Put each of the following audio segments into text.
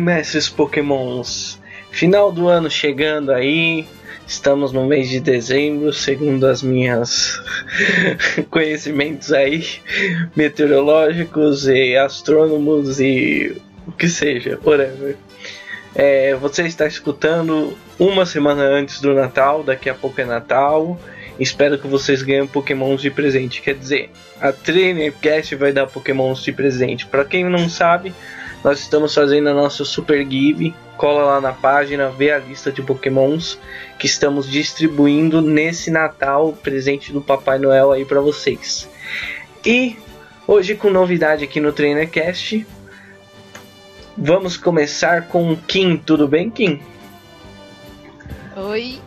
Mestres Pokémons. Final do ano chegando aí. Estamos no mês de dezembro, segundo as minhas conhecimentos aí meteorológicos e astrônomos e o que seja, whatever. É, você está escutando uma semana antes do Natal, daqui a pouco é Natal. Espero que vocês ganhem Pokémons de presente. Quer dizer, a Trainercast vai dar Pokémons de presente. Para quem não sabe, nós estamos fazendo a nossa Super Give. Cola lá na página, vê a lista de Pokémons que estamos distribuindo nesse Natal, presente do Papai Noel aí para vocês. E hoje com novidade aqui no Trainercast, vamos começar com Kim. Tudo bem, Kim? Oi.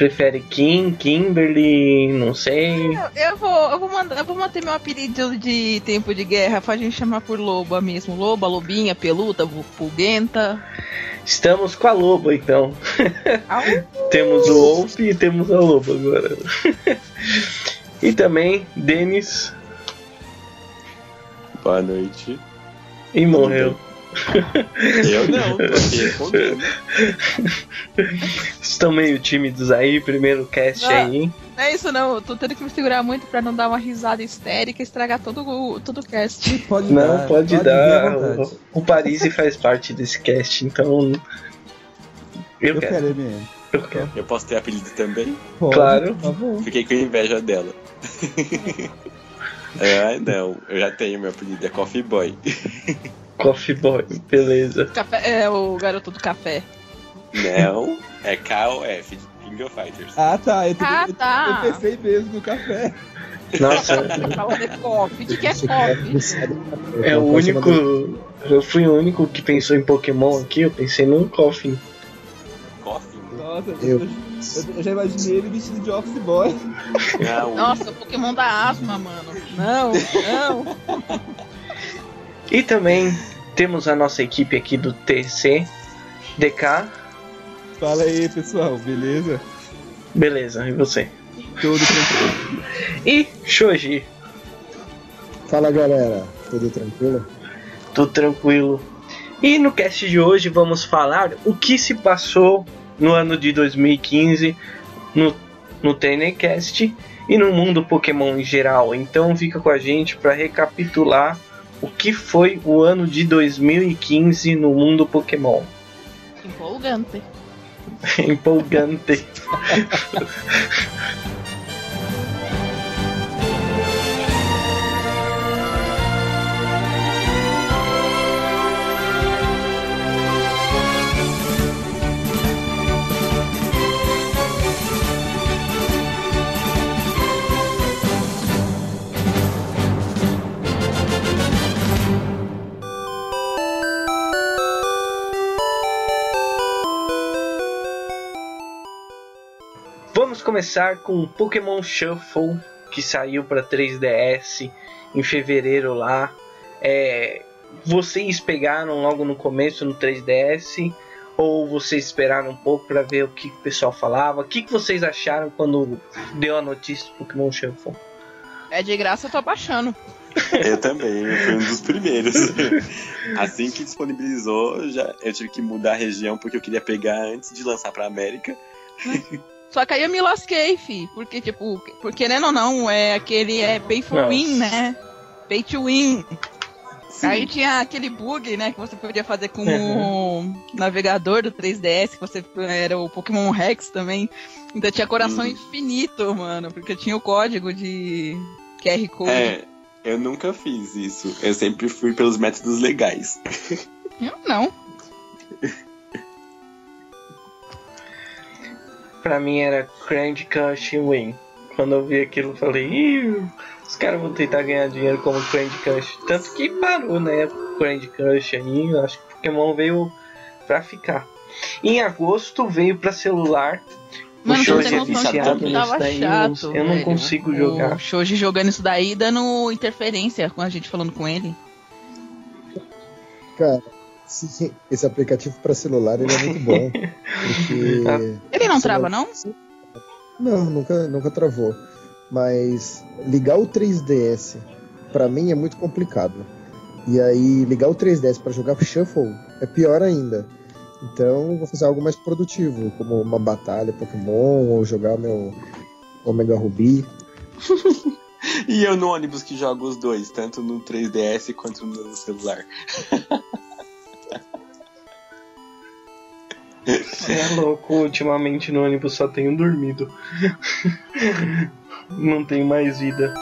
Prefere Kim, Kimberly, não sei. Eu, eu vou, eu vou mandar, eu vou manter meu apelido de tempo de guerra pra gente chamar por Loba mesmo. Loba, Lobinha, Peluda, Pulguenta. Estamos com a Loba então. temos o Wolf e temos a Loba agora. e também Denis. Boa noite. E morreu. Eu não, tô aqui respondendo. Estão meio tímidos aí, primeiro cast Não. aí. Não é isso não, eu tô tendo que me segurar muito pra não dar uma risada histérica e estragar todo, o- todo o cast. Pode Não, dar, pode, à dar. O, o Paris faz parte desse cast, então. Eu, Eu quero. quero, MM. Eu quero. Eu posso ter apelido também? Pode, Claro. Tá bom. Fiquei com inveja dela. Ah, não, eu já tenho meu apelido, é Coffee Boy. Coffee Boy, beleza. Café, é o garoto do café. Não, é KOF, King of Fighters. Ah, tá. Eu, Ah, eu- tá. eu pensei mesmo no café. Nossa, Fala de coffee. O que, que é coffee? é o único. Eu fui o único que pensou em Pokémon aqui, eu pensei num Coffin. Coffee? Nossa, Eu. eu, já imaginei ele vestido de office boy. Não, Nossa, o Pokémon da asma, mano. Não, não. E também temos a nossa equipe aqui do TC, DK. Fala aí, pessoal, beleza? Beleza, e você? Tudo tranquilo. E Shoji, Fala galera, tudo tranquilo? tudo tranquilo. E no cast de hoje vamos falar o que se passou no ano de 2015 no, no TNCast e no mundo Pokémon em geral. Então fica com a gente para recapitular o que foi o ano de 2015 no mundo Pokémon. Empolgante. Empolgante. Vamos começar com o Pokémon Shuffle que saiu para 3DS em fevereiro lá. É, vocês pegaram logo no começo no 3DS ou vocês esperaram um pouco para ver o que o pessoal falava? O que, que vocês acharam quando deu a notícia do Pokémon Shuffle? É de graça, eu tô baixando. eu também, eu fui um dos primeiros. Assim que disponibilizou, já, eu tive que mudar a região porque eu queria pegar antes de lançar pra América. Só que aí eu me lasquei, fi. Porque, tipo, porque querendo ou não, é aquele é pay for Nossa. win, né? Pay to win. Sim. Aí tinha aquele bug, né, que você podia fazer com Uhum. o navegador do 3DS, que você era o Pokémon Rex também. Então tinha coração Hum. infinito, mano, porque tinha o código de QR Code. É, eu nunca fiz isso. Eu sempre fui pelos métodos legais. Eu não. Pra mim era Candy Crush Win. Quando eu vi aquilo, eu falei, Ih, os caras vão tentar ganhar dinheiro como Candy Crush. Tanto que parou, né? Candy Crush aí. Eu acho que Pokémon veio pra ficar. Em agosto veio pra celular. Mano, o Shoji é viciado nisso daí. chato. eu não, eu não velho. consigo O jogar. Shoji jogando isso daí, dando interferência com a gente falando com ele. Cara, esse, esse aplicativo para celular ele é muito bom. Porque. Ele não Sim, trava, não? Não, nunca, nunca travou. Mas ligar o 3DS pra mim é muito complicado. E aí ligar o 3DS pra jogar Shuffle é pior ainda. Então vou fazer algo mais produtivo, como uma batalha Pokémon ou jogar meu Omega Ruby. E eu no ônibus que jogo os dois, tanto no 3DS quanto no celular. Você é louco, ultimamente no ônibus só tenho dormido. Não tenho mais vida.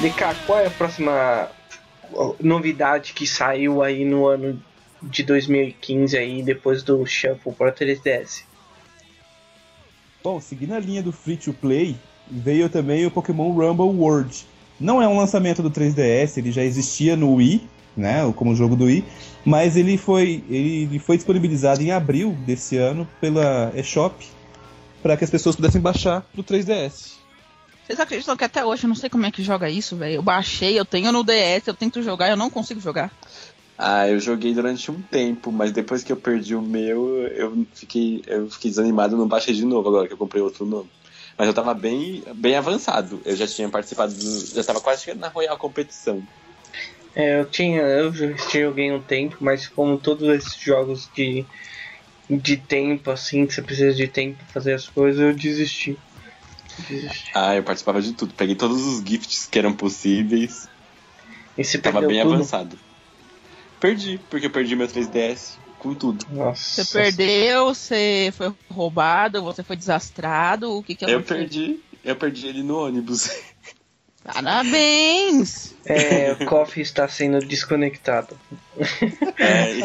DK, qual é a próxima novidade que saiu aí no ano de 2015 aí, depois do Shuffle para 3DS? Bom, seguindo a linha do free to play, veio também o Pokémon Rumble World. Não é um lançamento do 3DS, ele já existia no Wii, né, como jogo do Wii, mas ele foi, ele foi disponibilizado em abril desse ano pela eShop para que as pessoas pudessem baixar pro 3DS. Vocês acreditam que até hoje eu não sei como é que joga isso, velho? Eu baixei, eu tenho no DS, eu tento jogar, eu não consigo jogar. Ah, eu joguei durante um tempo, mas depois que eu perdi o meu, eu fiquei, eu fiquei desanimado, não baixei de novo agora que eu comprei outro novo. Mas eu tava bem, bem avançado. Eu já tinha participado, do, já tava quase chegando na Royal Competição. É, eu tinha, eu já joguei um tempo, mas como todos esses jogos de, de tempo, assim, que você precisa de tempo pra fazer as coisas, eu desisti. Desisti. Ah, eu participava de tudo. Peguei todos os gifts que eram possíveis. E Tava bem tudo? avançado. Perdi, porque eu perdi meu 3DS com tudo. Nossa. Você perdeu, você foi roubado, você foi desastrado, o que que Eu perdi, eu perdi ele no ônibus. Parabéns! É, o Coffee está sendo desconectado. É,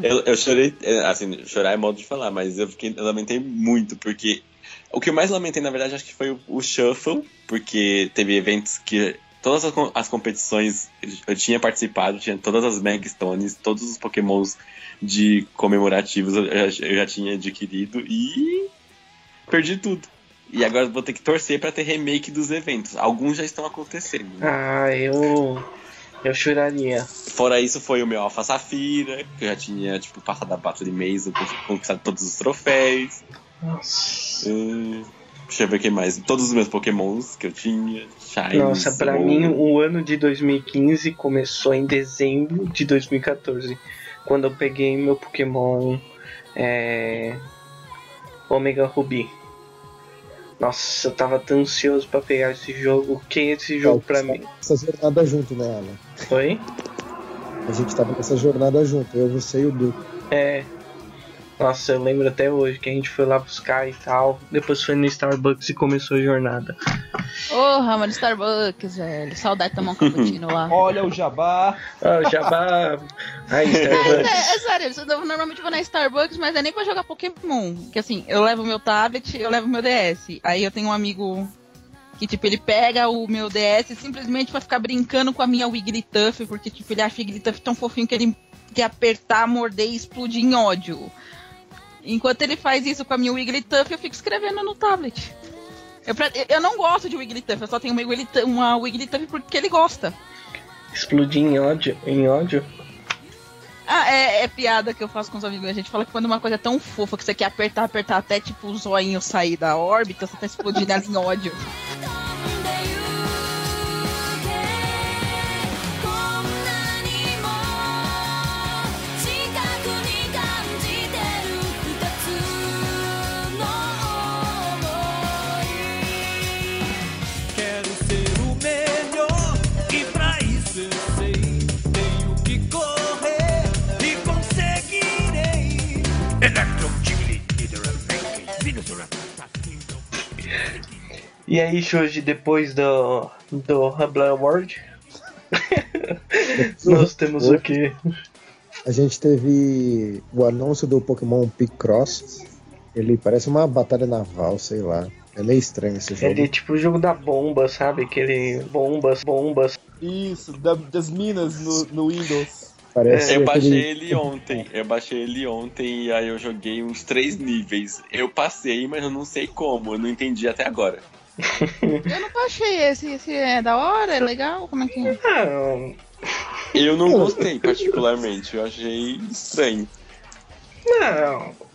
eu, eu chorei, é, assim, chorar é modo de falar, mas eu, fiquei, eu lamentei muito, porque o que eu mais lamentei, na verdade, acho que foi o, o Shuffle, porque teve eventos que todas as, as competições eu tinha participado, tinha todas as Mega Stones, todos os Pokémons de comemorativos eu, já- eu já tinha adquirido e perdi tudo. E agora vou ter que torcer pra ter remake dos eventos. Alguns já estão acontecendo. né? Ah, eu. Eu choraria. Fora isso, foi o meu Alpha Safira, que eu já tinha, tipo, passado a Battle Maze, conquistado todos os troféus. Nossa. Hum, deixa eu ver o que mais. Todos os meus Pokémons que eu tinha. Shines, Nossa, pra ou- mim o ano de 2015 começou em dezembro de 2014, quando eu peguei meu Pokémon é, Omega Ruby. Nossa, eu tava tão ansioso pra pegar esse jogo. Que é esse jogo pra mim? Essa jornada junto, né, Alan? Foi? A gente tava nessa jornada junto, eu, você e o Du. É. Nossa, eu lembro até hoje que a gente foi lá buscar e tal. Depois foi no Starbucks e começou a jornada. Porra, mano, Starbucks, velho. Saudade de tomar um cappuccino lá. Olha o jabá. Ah, Jabá! Aí, É, Starbucks. é, é sério, eu normalmente vou na Starbucks, mas é nem pra jogar Pokémon. Que assim, eu levo meu tablet, eu levo meu DS. Aí eu tenho um amigo que, tipo, ele pega o meu DS simplesmente pra ficar brincando com a minha Wigglytuff, porque, tipo, ele acha o Wigglytuff tão fofinho que ele quer apertar, morder e explodir em ódio. Enquanto ele faz isso com a minha Wigglytuff, eu fico escrevendo no tablet. Eu, eu não gosto de Wigglytuff, eu só tenho uma Wigglytuff, uma Wigglytuff porque ele gosta. Explodir em ódio. Em ódio. Ah, é, é piada que eu faço com os amigos. A gente fala que quando uma coisa é tão fofa que você quer apertar, apertar até tipo o zoinho sair da órbita, você tá explodindo ela em ódio. E aí, Shoji, depois do, do Hubler World, nós temos o quê? A gente teve o anúncio do Pokémon Picross. Ele parece uma batalha naval, sei lá. É meio estranho esse jogo. Ele é tipo o jogo da bomba, sabe? Aquele bombas, bombas. Isso, da- das minas no, no Windows. Parece Eu baixei aquele... ele ontem. Eu baixei ele ontem e aí eu joguei uns três níveis. Eu passei, mas eu não sei como. Eu não entendi até agora. Eu não achei esse, esse é da hora, é legal, como é que é? Não, Eu não gostei particularmente, eu achei estranho. não.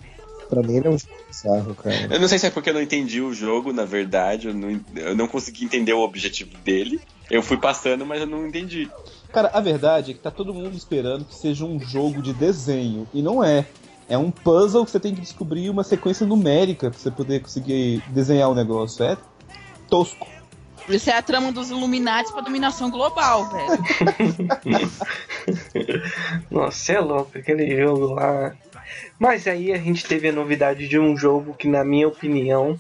Pra mim ele é um jogo bizarro, cara. Eu não sei se é porque eu não entendi o jogo, na verdade, eu não, eu não consegui entender o objetivo dele. Eu fui passando, mas eu não entendi. Cara, a verdade é que tá todo mundo esperando que seja um jogo de desenho. E não é. É um puzzle que você tem que descobrir uma sequência numérica pra você poder conseguir desenhar o negócio. É tosco. Isso é a trama dos Illuminati pra dominação global, velho. Nossa, você é louco, aquele jogo lá. Mas aí a gente teve a novidade de um jogo que, na minha opinião,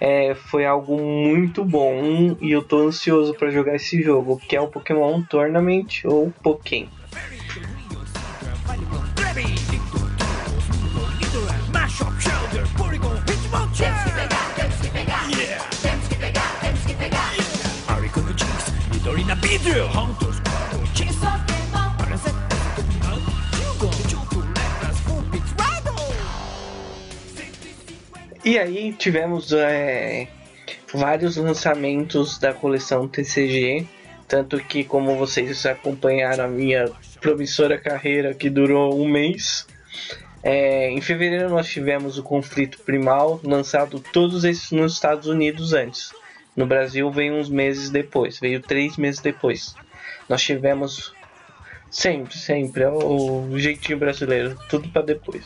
é, foi algo muito bom e eu tô ansioso pra jogar esse jogo, que é o Pokémon Tournament ou Pokémon. E aí tivemos é, vários lançamentos da coleção TCG, tanto que como vocês acompanharam a minha promissora carreira que durou um mês. é, em fevereiro nós tivemos o Conflito Primal, lançado todos esses nos Estados Unidos antes. No Brasil veio uns meses depois, veio três meses depois. Nós tivemos sempre, sempre, é o jeitinho brasileiro, tudo para depois.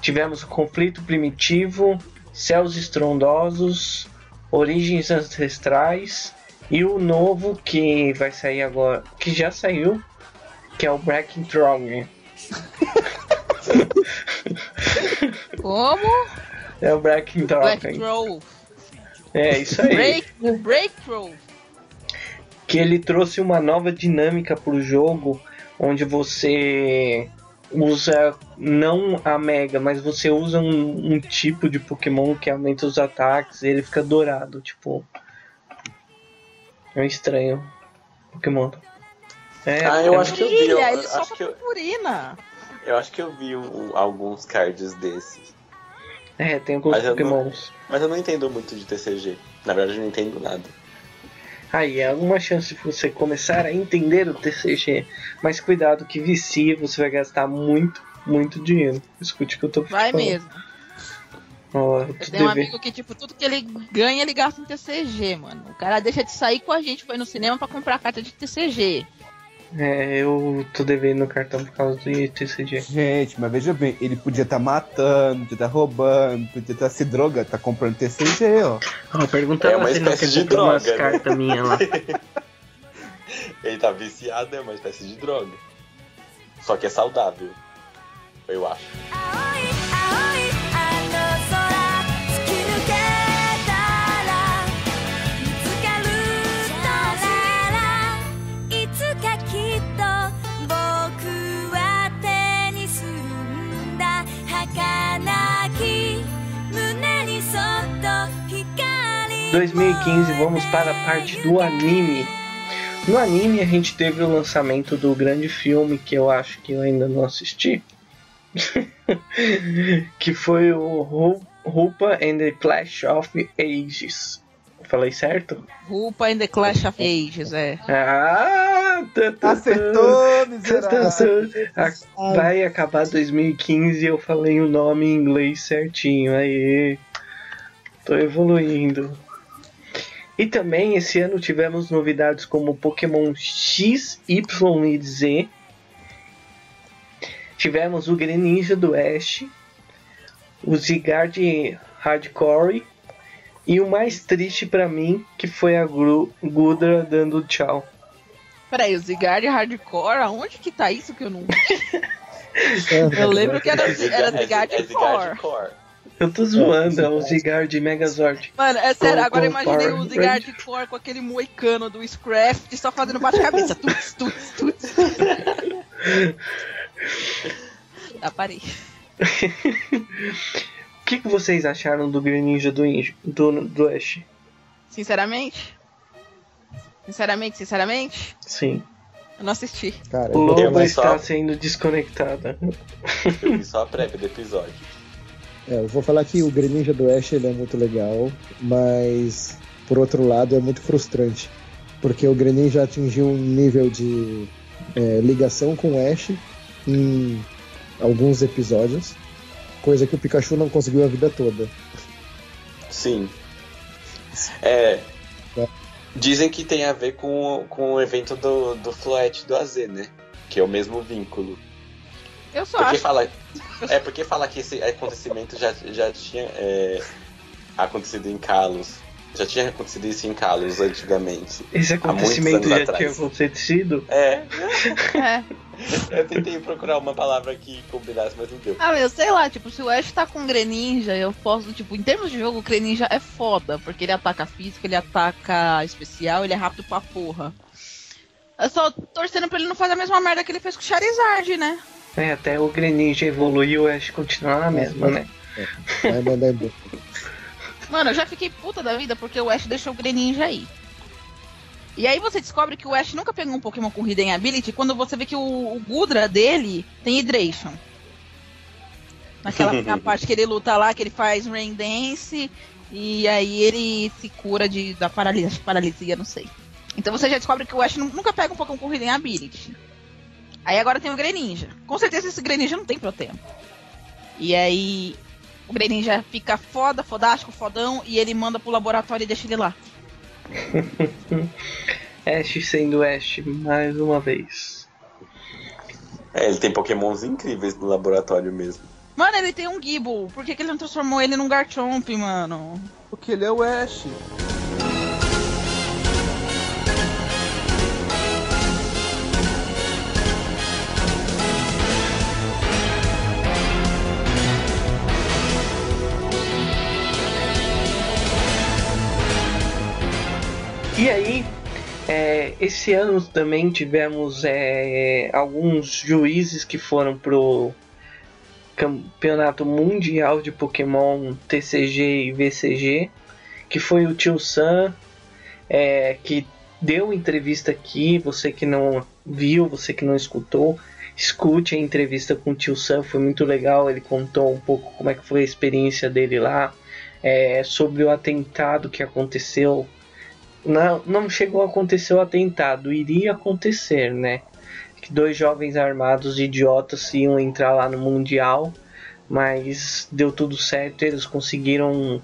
Tivemos o Conflito Primitivo, Céus Estrondosos, Origens Ancestrais e o novo que vai sair agora, que já saiu, que é o Breaking Throne. Como? É o Breaking Black Throne. É isso aí. Break, breakthrough. que ele trouxe uma nova dinâmica pro jogo, onde você usa não a Mega, mas você usa um, um tipo de Pokémon que aumenta os ataques e ele fica dourado, tipo. É estranho. Pokémon. É, Ah, eu é acho que eu vi, eu, Brilha, ele acho solta que eu, purpurina. eu acho que eu vi um- alguns cards desses. É, tem alguns Mas eu não- Pokémons. Mas eu não entendo muito de TCG. Na verdade, eu não entendo nada. Aí, há alguma chance de você começar a entender o TCG. Mas cuidado que vicia, você vai gastar muito, muito dinheiro. Escute o que eu tô Vai falando. mesmo. Eu Eu tô tenho um amigo que, tipo, tudo que ele ganha, ele gasta em TCG, mano. O cara deixa de sair com a gente, foi no cinema pra comprar carta de TCG. É, eu tô devendo no cartão por causa do TCG. Gente, mas veja bem, ele podia estar matando, podia estar roubando, podia estar se droga, tá comprando TCG, ó. Ah, pergunta É uma se ele não espécie de comprar umas droga, né? cartas minhas lá. Ele tá viciado, é uma espécie de droga. Só que é saudável. Eu acho. 2015, vamos para a parte do anime. No anime a gente teve o lançamento do grande filme que eu acho que eu ainda não assisti. que foi o Ru- Rupa and the Clash of Ages. Falei certo? Rupa in the Clash of Ages, é. Ah! Acertou, miserável. Vai acabar 2015 e eu falei o nome em inglês certinho. Aí. Tô evoluindo. E também esse ano tivemos novidades como Pokémon X, Y e Z. Tivemos o Greninja do Ash, o Zygarde Hardcore e o mais triste pra mim que foi a Gru- Gudra dando tchau. Peraí, o Zygarde Hardcore, aonde que tá isso que eu não... Eu lembro que era, era Zygarde Core. Eu tô zoando, é o Zygarde Megazord. Mano, é sério, Com- agora com imaginei o Zygarde Core com aquele moicano do Scraft só fazendo bate-cabeça. Tuts, tuts, tuts. Ah, parei. O que, que vocês acharam do Greninja do, Injo- do, do Ash? Sinceramente? Sinceramente, sinceramente? Sim. Eu não assisti. Cara, O Lobo está sendo desconectado. Eu vi só a prévia do episódio. É, eu vou falar que o Greninja do Ash ele é muito legal, mas por outro lado, é muito frustrante. Porque o Grenin já atingiu um nível de é, ligação com o Ash em alguns episódios, coisa que o Pikachu não conseguiu a vida toda. Sim. É. É. Dizem que tem a ver com, com o evento do, do Floet do AZ, né? Que é o mesmo vínculo. Eu só Porque acho. fala, é porque fala que esse acontecimento já, já tinha é, acontecido em Kalos. Já tinha acontecido isso em Kalos antigamente. Esse acontecimento já atrás. tinha acontecido. É, É. eu tentei procurar uma palavra que combinasse, mas não deu. Ah, meu, sei lá, tipo, se o Ash tá com o Greninja, eu posso, tipo, em termos de jogo, o Greninja é foda, porque ele ataca físico, ele ataca especial, ele é rápido pra porra. Eu só torcendo pra ele não fazer a mesma merda que ele fez com o Charizard, né? É, até o Greninja evoluiu, o Ash continua na mesma, né? Vai mandar embora. Mano, eu já fiquei puta da vida porque o Ash deixou o Greninja aí. E aí você descobre que o Ash nunca pegou um Pokémon com Hidden Ability quando você vê que o, o Gudra dele tem Hydration. Naquela na parte que ele luta lá, que ele faz Rain Dance e aí ele se cura de, da paralisia, paralisia, não sei. Então você já descobre que o Ash nu- nunca pega um Pokémon com Hidden Ability. Aí agora tem o Greninja. Com certeza esse Greninja não tem Protempo. E aí o Greninja fica foda, fodástico, fodão, e ele manda pro laboratório e deixa ele lá. Ash sendo Ash mais uma vez. É, ele tem pokémons incríveis no laboratório mesmo. Mano, ele tem um Gible. Por que, que ele não transformou ele num Garchomp, mano? Porque ele é o Ash. E aí, é, esse ano também tivemos é, alguns juízes que foram pro Campeonato Mundial de Pokémon TCG e VCG, que foi o Tio Sam, é, que deu entrevista aqui. Você que não viu, você que não escutou, escute a entrevista com o Tio Sam, foi muito legal. Ele contou um pouco como é que foi a experiência dele lá, é, sobre o atentado que aconteceu não, não chegou a acontecer o atentado, iria acontecer, né? Que dois jovens armados idiotas iam entrar lá no Mundial, mas deu tudo certo, eles conseguiram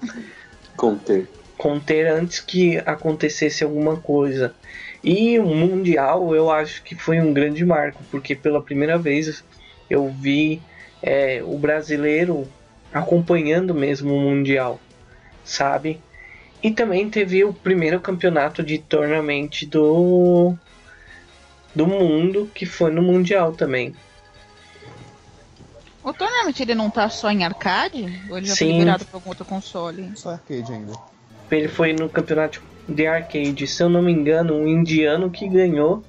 Conter. conter antes que acontecesse alguma coisa. E o Mundial eu acho que foi um grande marco, porque pela primeira vez eu vi é, o brasileiro acompanhando mesmo o Mundial, sabe? E também teve o primeiro campeonato de tournament do do mundo, que foi no Mundial também. O Tournament ele não tá só em arcade? Ou ele já foi Sim. liberado pra algum outro console? Só arcade ainda. Ele foi no campeonato de arcade, se eu não me engano, um indiano que ganhou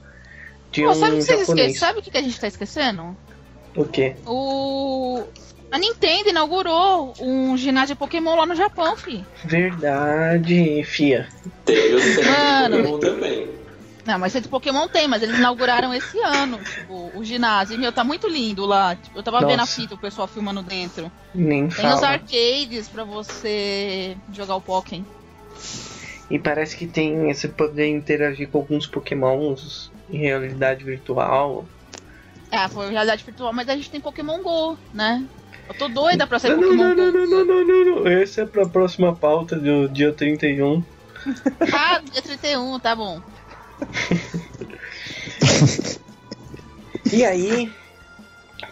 de Pô, um sabe o que vocês japonês. Sabe o que que a gente tá esquecendo? O quê? O. A Nintendo inaugurou um ginásio Pokémon lá no Japão, fi. Verdade, fia. Teve o centro Mano. Pokémon também. Não, mas centro Pokémon tem, mas eles inauguraram esse ano, tipo, o ginásio. E, meu, tá muito lindo lá. Tipo, eu tava vendo a Nossa. fita, o pessoal filmando dentro. Nem Tem os fala. arcades pra você jogar o Pokémon. E parece que tem esse poder interagir com alguns pokémons em realidade virtual. É, foi realidade virtual, mas a gente tem Pokémon GO, né? Eu tô doida pra sair Não, não, Pokémon não, não, não, não, não, não, não. Esse é pra próxima pauta do dia 31. Ah, dia 31, tá bom. E aí,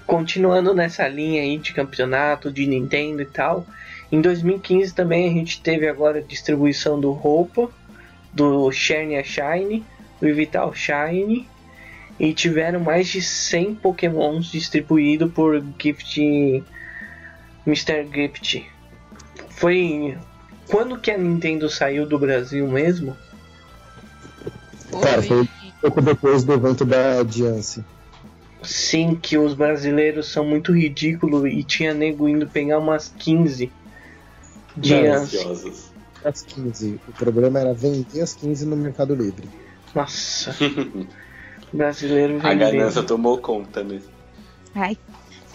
continuando nessa linha aí de campeonato, de Nintendo e tal, em 2015 também a gente teve agora a distribuição do Roupa, do Shiny a Shine, do Vital Shine, e tiveram mais de 100 Pokémons distribuídos por Gift Mr. Gift. Foi quando que a Nintendo saiu do Brasil mesmo? Cara, foi um pouco depois do evento da Diance. Sim, que os brasileiros são muito ridículos e tinha nego indo pegar umas 15 de Não, Yance. Ansiosos. As 15. O problema era vender as 15 no Mercado Livre. Nossa. brasileiro A ganância tomou conta, né? Ai.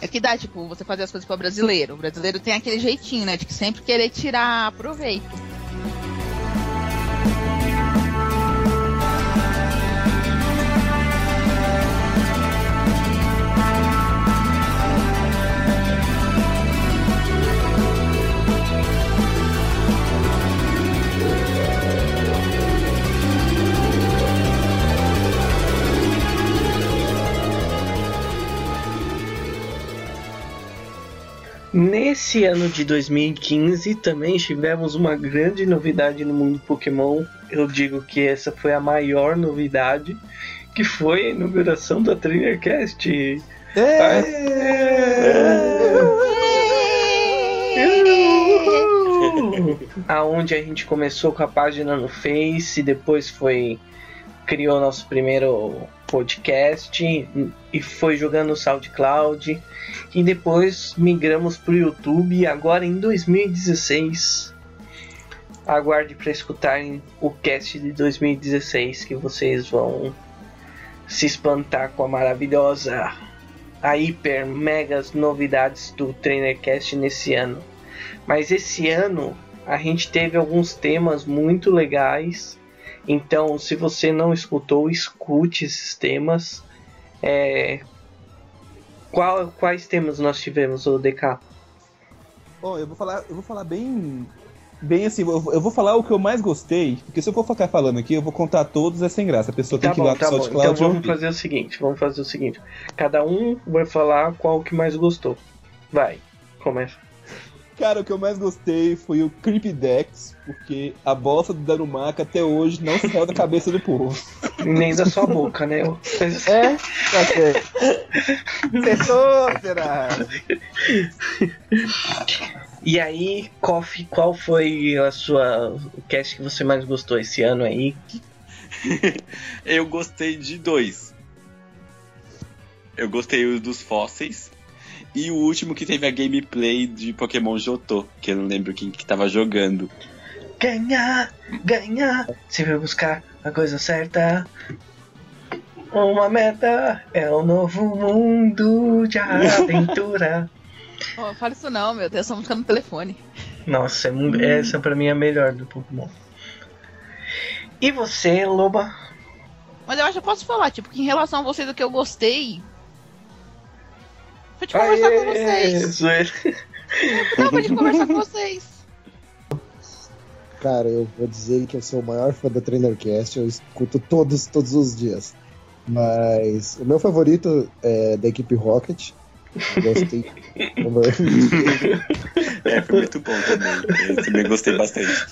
É que dá, tipo, você fazer as coisas pra brasileiro. O brasileiro tem aquele jeitinho, né? De que sempre querer tirar proveito. Nesse ano de 2015 também tivemos uma grande novidade no mundo Pokémon. Eu digo que essa foi a maior novidade, que foi a inauguração da TrainerCast. Aonde a gente começou com a página no Face, depois foi criou nosso primeiro podcast e foi jogando no SoundCloud e depois migramos pro YouTube e agora em 2016 aguarde para escutarem o cast de 2016 que vocês vão se espantar com a maravilhosa a hiper megas novidades do TrainerCast nesse ano. Mas esse ano a gente teve alguns temas muito legais. Então, se você não escutou, escute esses temas. É... Qual, quais temas nós tivemos, o DK? Bom, eu vou falar, eu vou falar bem. Bem assim, eu vou- falar o que eu mais gostei, porque se eu for ficar falando aqui, eu vou contar todos, é sem graça. A pessoa tem Tá que ir bom, lá tá pro bom. SoundCloud Então vamos fazer o seguinte, vamos fazer o seguinte. Cada um vai falar qual que mais gostou. Vai, começa. Cara, o que eu mais gostei foi o Creepy Dex, porque a bosta do Darumaka até hoje não saiu da cabeça do povo. Nem da sua boca, né? É? Tá certo. Acertou, será? E aí, Kofi, qual foi a sua o cast que você mais gostou esse ano aí? Eu gostei de dois. Eu gostei o dos fósseis. E o último que teve a gameplay de Pokémon Jotô, que eu não lembro quem que tava jogando. Ganhar, ganhar, se vai buscar a coisa certa. Uma meta é um novo mundo de aventura. Oh, fala isso não, meu. Tem essa música no telefone. Nossa, é essa pra mim é a melhor do Pokémon. E você, Loba? Mas eu acho que eu posso falar, tipo, que em relação a vocês, o que eu gostei. Foi de conversar com vocês. Não, foi de conversar com vocês. Cara, eu vou dizer que eu sou o maior fã da TrainerCast, eu escuto todos, todos os dias. Mas o meu favorito é da equipe Rocket. Gostei. É, foi muito bom também. Eu também gostei bastante.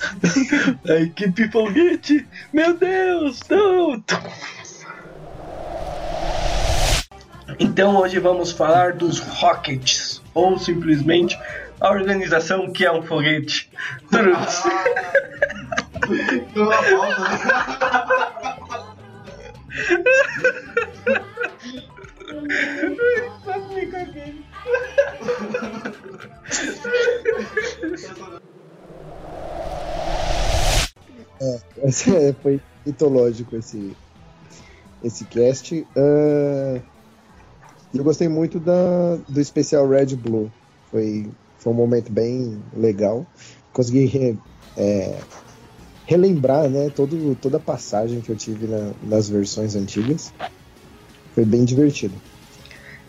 A equipe foguete! Meu Deus, não! Então hoje vamos falar dos Rockets, ou simplesmente a organização que é um foguete. Turus. Esse é, foi mitológico esse, esse cast. Ah, eu gostei muito da, do especial Red Blue. Foi, foi um momento bem legal. Consegui re- é, relembrar né, todo, toda a passagem que eu tive na- nas versões antigas. Foi bem divertido.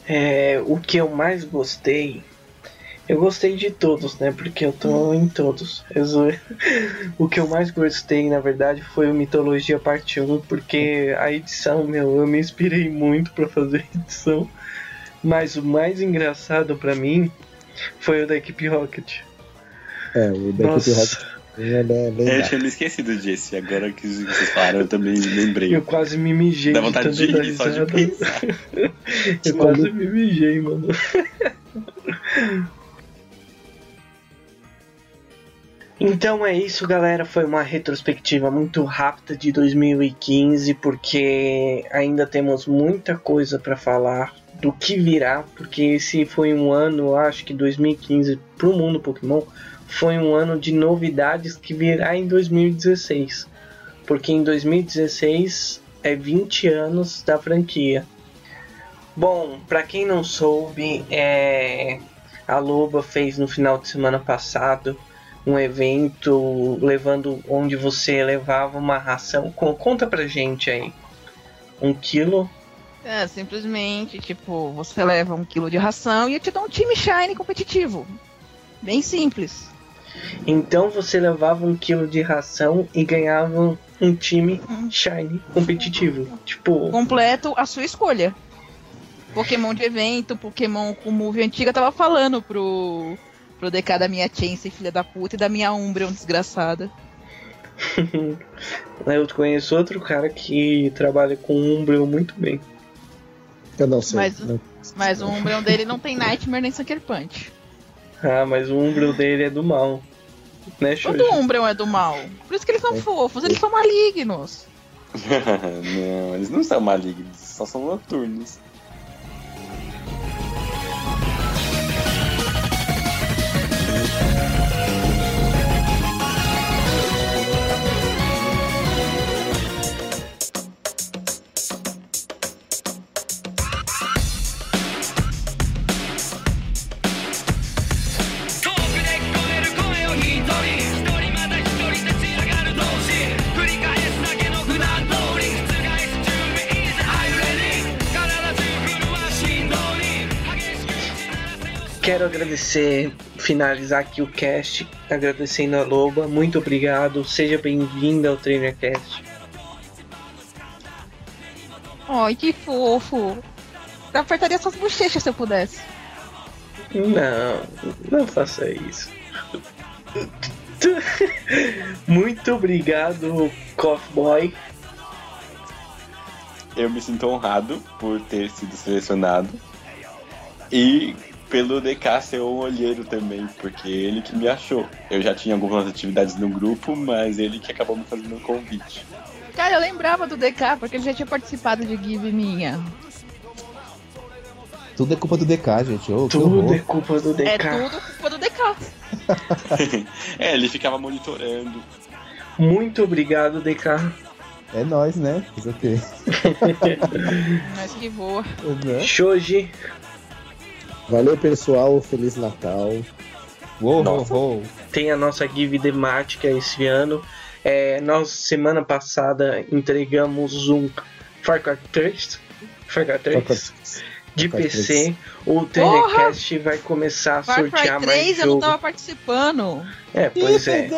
É, o que eu mais gostei. Eu gostei de todos, né? Porque eu tô em todos. O que eu mais gostei, na verdade, foi o Mitologia Parte 1, porque a edição, meu, eu me inspirei muito pra fazer a edição. Mas o mais engraçado pra mim foi o da equipe Rocket. É, o da equipe Nossa, Rocket é eu tinha me esquecido disso. E agora que vocês falaram, eu também lembrei. eu quase me mijei Dá de vontade tanto de dar rir só de risada. pensar. Eu quase me mijei, mano. Então é isso, galera. Foi uma retrospectiva muito rápida de 2015, porque ainda temos muita coisa para falar do que virá, porque esse foi um ano, acho que 2015 pro mundo Pokémon foi um ano de novidades que virá em 2016. Porque em 2016 é 20 anos da franquia. Bom, pra quem não soube, é... a Loba fez no final de semana passado um evento levando onde você levava uma ração. Co- Conta pra gente aí. Um quilo. É, simplesmente, tipo, você leva um quilo de ração e te dá um time shine competitivo. Bem simples. Então você levava um quilo de ração e ganhava um time shiny competitivo. Tipo, Completo a sua escolha. Pokémon de evento, Pokémon com move antiga, tava falando pro, pro DK da minha Chansey, filha da puta, e da minha Umbreon desgraçada. Eu conheço outro cara que trabalha com Umbreon muito bem. Eu não sei. Mas- não- Mas o Umbreon dele não tem Nightmare nem Sucker Punch. Ah, mas o Umbreon dele é do mal. Né? Todo Umbreon é do mal. Por isso que eles são fofos, eles são malignos. não, eles não são malignos, só são noturnos. Agradecer, finalizar aqui o cast, agradecendo a Loba. Muito obrigado, seja bem-vinda ao TrainerCast. Ai, que fofo. Eu apertaria suas bochechas se eu pudesse. Não, não faça isso. Muito obrigado, Coffee Boy. Eu me sinto honrado por ter sido selecionado. E pelo DK ser um olheiro também, porque ele que me achou. Eu já tinha algumas atividades no grupo, mas ele que acabou me fazendo um convite. Cara, eu lembrava do DK, porque ele já tinha participado de Give Minha. Tudo é culpa do DK, gente. Que Tudo horror. é culpa do DK. É tudo culpa do DK. é, ele ficava monitorando. Muito obrigado, DK. É nóis, né? Fazer o quê? Mas que voa. Né? Shoji, Valeu, pessoal. Feliz Natal. Uou, uou, Nossa. uou. tem a nossa give temática esse ano. É, nós, semana passada, entregamos um Far Cry 3, Far Cry 3 de Far Cry PC. O TNCast vai começar a Far Cry sortear mais 3 eu não jogo. tava participando. É, pois é.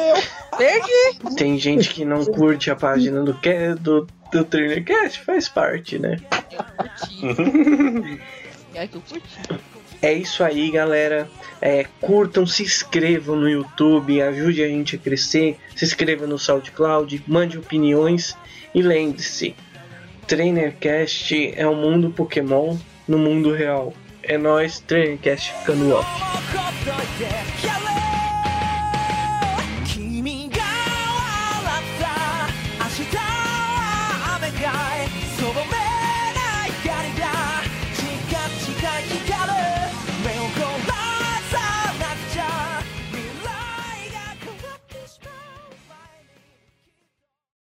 Perdi. Tem gente que não curte a página do, do, do TrainerCast, faz parte, né? Curti. E aí que eu curti. É isso aí, galera. É, curtam, se inscrevam no YouTube, ajude a gente a crescer. Se inscreva no SoundCloud, mande opiniões e lembre-se: Trainercast é o mundo Pokémon no mundo real. É nós, Trainercast ficando off.